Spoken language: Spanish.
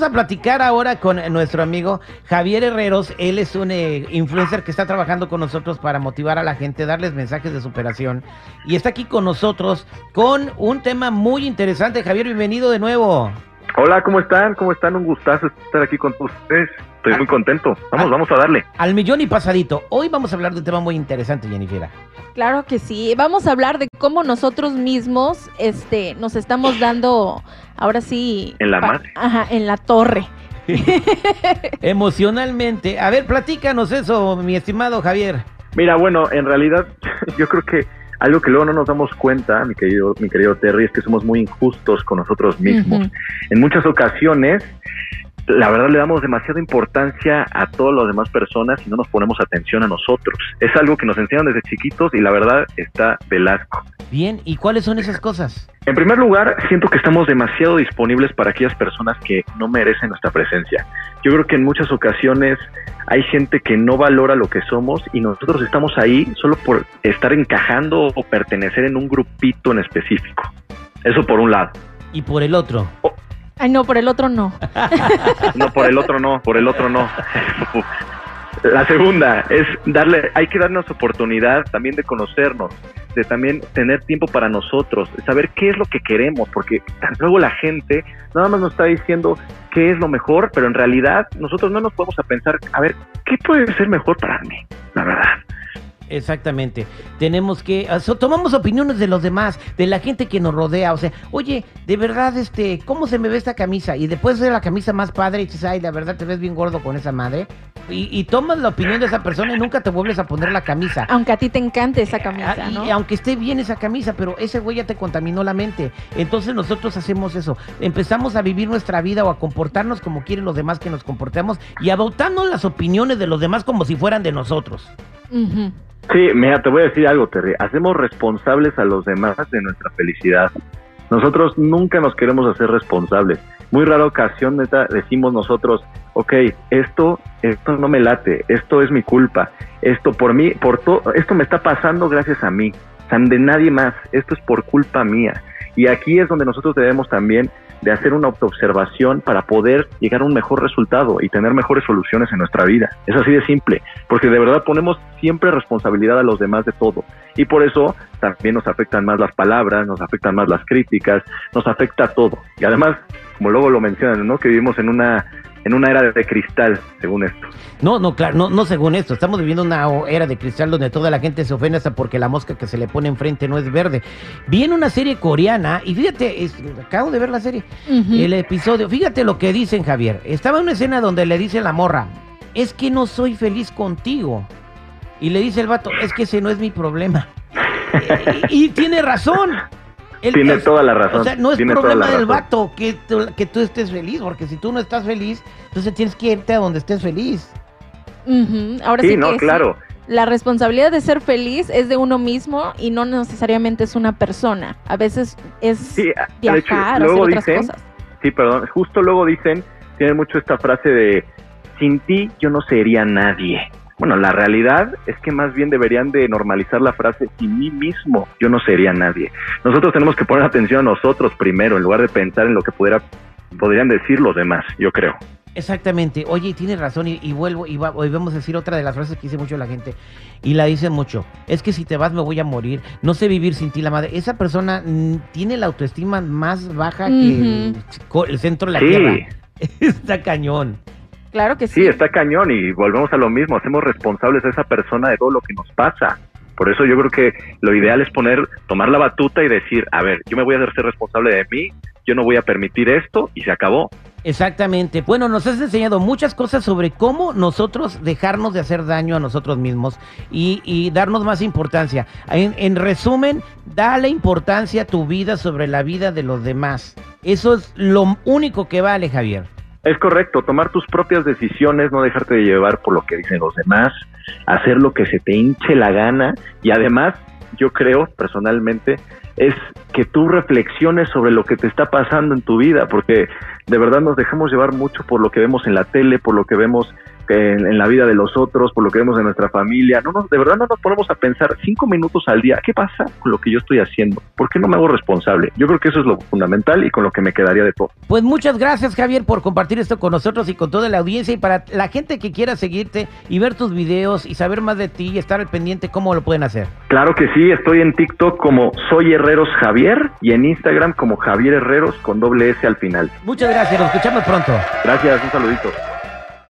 Vamos a platicar ahora con nuestro amigo Javier Herreros. Él es un eh, influencer que está trabajando con nosotros para motivar a la gente, darles mensajes de superación. Y está aquí con nosotros con un tema muy interesante. Javier, bienvenido de nuevo. Hola, ¿cómo están? ¿Cómo están? Un gustazo estar aquí con ustedes. Estoy muy contento. Vamos, Ah. vamos a darle. Al millón y pasadito. Hoy vamos a hablar de un tema muy interesante, Jennifer. Claro que sí. Vamos a hablar de cómo nosotros mismos este, nos estamos dando, ahora sí. En la madre. Ajá, en la torre. Emocionalmente. A ver, platícanos eso, mi estimado Javier. Mira, bueno, en realidad yo creo que algo que luego no nos damos cuenta, mi querido, mi querido Terry, es que somos muy injustos con nosotros mismos. En muchas ocasiones, la verdad le damos demasiada importancia a todas las demás personas y no nos ponemos atención a nosotros. Es algo que nos enseñan desde chiquitos y la verdad está del asco. Bien, ¿y cuáles son esas cosas? En primer lugar, siento que estamos demasiado disponibles para aquellas personas que no merecen nuestra presencia. Yo creo que en muchas ocasiones hay gente que no valora lo que somos y nosotros estamos ahí solo por estar encajando o pertenecer en un grupito en específico. Eso por un lado. Y por el otro. Ay, no, por el otro no. No, por el otro no, por el otro no. La segunda es darle, hay que darnos oportunidad también de conocernos, de también tener tiempo para nosotros, saber qué es lo que queremos, porque luego la gente nada más nos está diciendo qué es lo mejor, pero en realidad nosotros no nos podemos a pensar, a ver, ¿qué puede ser mejor para mí? La verdad. Exactamente. Tenemos que sea, tomamos opiniones de los demás, de la gente que nos rodea, o sea, oye, de verdad este, ¿cómo se me ve esta camisa? Y después de la camisa más padre y dices, "Ay, la verdad te ves bien gordo con esa madre." Y, y tomas la opinión de esa persona y nunca te vuelves a poner la camisa. Aunque a ti te encante esa camisa, Ah, ¿no? y aunque esté bien esa camisa, pero ese güey ya te contaminó la mente. Entonces nosotros hacemos eso. Empezamos a vivir nuestra vida o a comportarnos como quieren los demás que nos comportemos y adoptando las opiniones de los demás como si fueran de nosotros. Ujú. Sí, mira, te voy a decir algo, Terry. Hacemos responsables a los demás de nuestra felicidad. Nosotros nunca nos queremos hacer responsables. Muy rara ocasión, neta, decimos nosotros, ok, esto, esto no me late, esto es mi culpa, esto por mí, por todo, esto me está pasando gracias a mí, de nadie más, esto es por culpa mía. Y aquí es donde nosotros debemos también de hacer una autoobservación para poder llegar a un mejor resultado y tener mejores soluciones en nuestra vida. Es así de simple, porque de verdad ponemos siempre responsabilidad a los demás de todo. Y por eso también nos afectan más las palabras, nos afectan más las críticas, nos afecta todo. Y además, como luego lo mencionan, ¿no? Que vivimos en una en una era de cristal, según esto. No, no, claro, no, no según esto. Estamos viviendo una era de cristal donde toda la gente se ofende hasta porque la mosca que se le pone enfrente no es verde. Viene una serie coreana y fíjate, es- acabo de ver la serie, Ujú. el episodio. Fíjate lo que dicen, Javier. Estaba en una escena donde le dice la morra, es que no soy feliz contigo. Y le dice el vato, es que ese no es mi problema. y, y tiene razón. Él- Tiene es- toda la razón. O sea, no es tiene problema del vato que tú, que tú estés feliz, porque si tú no estás feliz, entonces tienes que irte a donde estés feliz. Ahora sí, Sí, no, que claro. La responsabilidad de ser feliz es de uno mismo y no necesariamente es una persona. A veces es Sí, de hecho, viajar, hacer otras dicen, cosas. sí, perdón, justo luego dicen, tienen mucho esta frase de, sin ti yo no sería nadie. Bueno, la realidad es que más bien deberían de normalizar la frase, sin mí mismo yo no sería nadie. Nosotros tenemos que poner atención a nosotros primero, en lugar de pensar en lo que pudiera, podrían decir los demás, yo creo. Exactamente. Oye, tienes razón y, y vuelvo y, va- hoy vamos a decir otra de las frases que dice mucho la gente y la dice mucho. Es que si te vas me voy a morir. No sé vivir sin ti la madre. Esa persona mm, tiene la autoestima más baja que el centro de la Sí. tierra. Está cañón. Claro que sí. Sí, está cañón y volvemos a lo mismo, hacemos responsables a esa persona de todo lo que nos pasa. Por eso yo creo que lo ideal es poner, tomar la batuta y decir, a ver, yo me voy a hacer responsable de mí, yo no voy a permitir esto y se acabó. Exactamente. Bueno, nos has enseñado muchas cosas sobre cómo nosotros dejarnos de hacer daño a nosotros mismos y, y darnos más importancia. En, en resumen, dale importancia a tu vida sobre la vida de los demás. Eso es lo único que vale, Javier. Es correcto, tomar tus propias decisiones, no dejarte de llevar por lo que dicen los demás, hacer lo que se te hinche la gana y además yo creo personalmente es que tú reflexiones sobre lo que te está pasando en tu vida, porque de verdad nos dejamos llevar mucho por lo que vemos en la tele, por lo que vemos en, en la vida de los otros, por lo que vemos en nuestra familia. No nos, de verdad no nos ponemos a pensar cinco minutos al día, ¿qué pasa con lo que yo estoy haciendo? ¿Por qué no me hago responsable? Yo creo que eso es lo fundamental y con lo que me quedaría de todo. Pues muchas gracias Javier por compartir esto con nosotros y con toda la audiencia y para la gente que quiera seguirte y ver tus videos y saber más de ti y estar al pendiente, ¿cómo lo pueden hacer? Claro que sí, estoy en TikTok como Soy Herreros Javier y en Instagram como Javier Herreros con doble S al final. Muchas gracias, nos escuchamos pronto. Gracias, un saludito.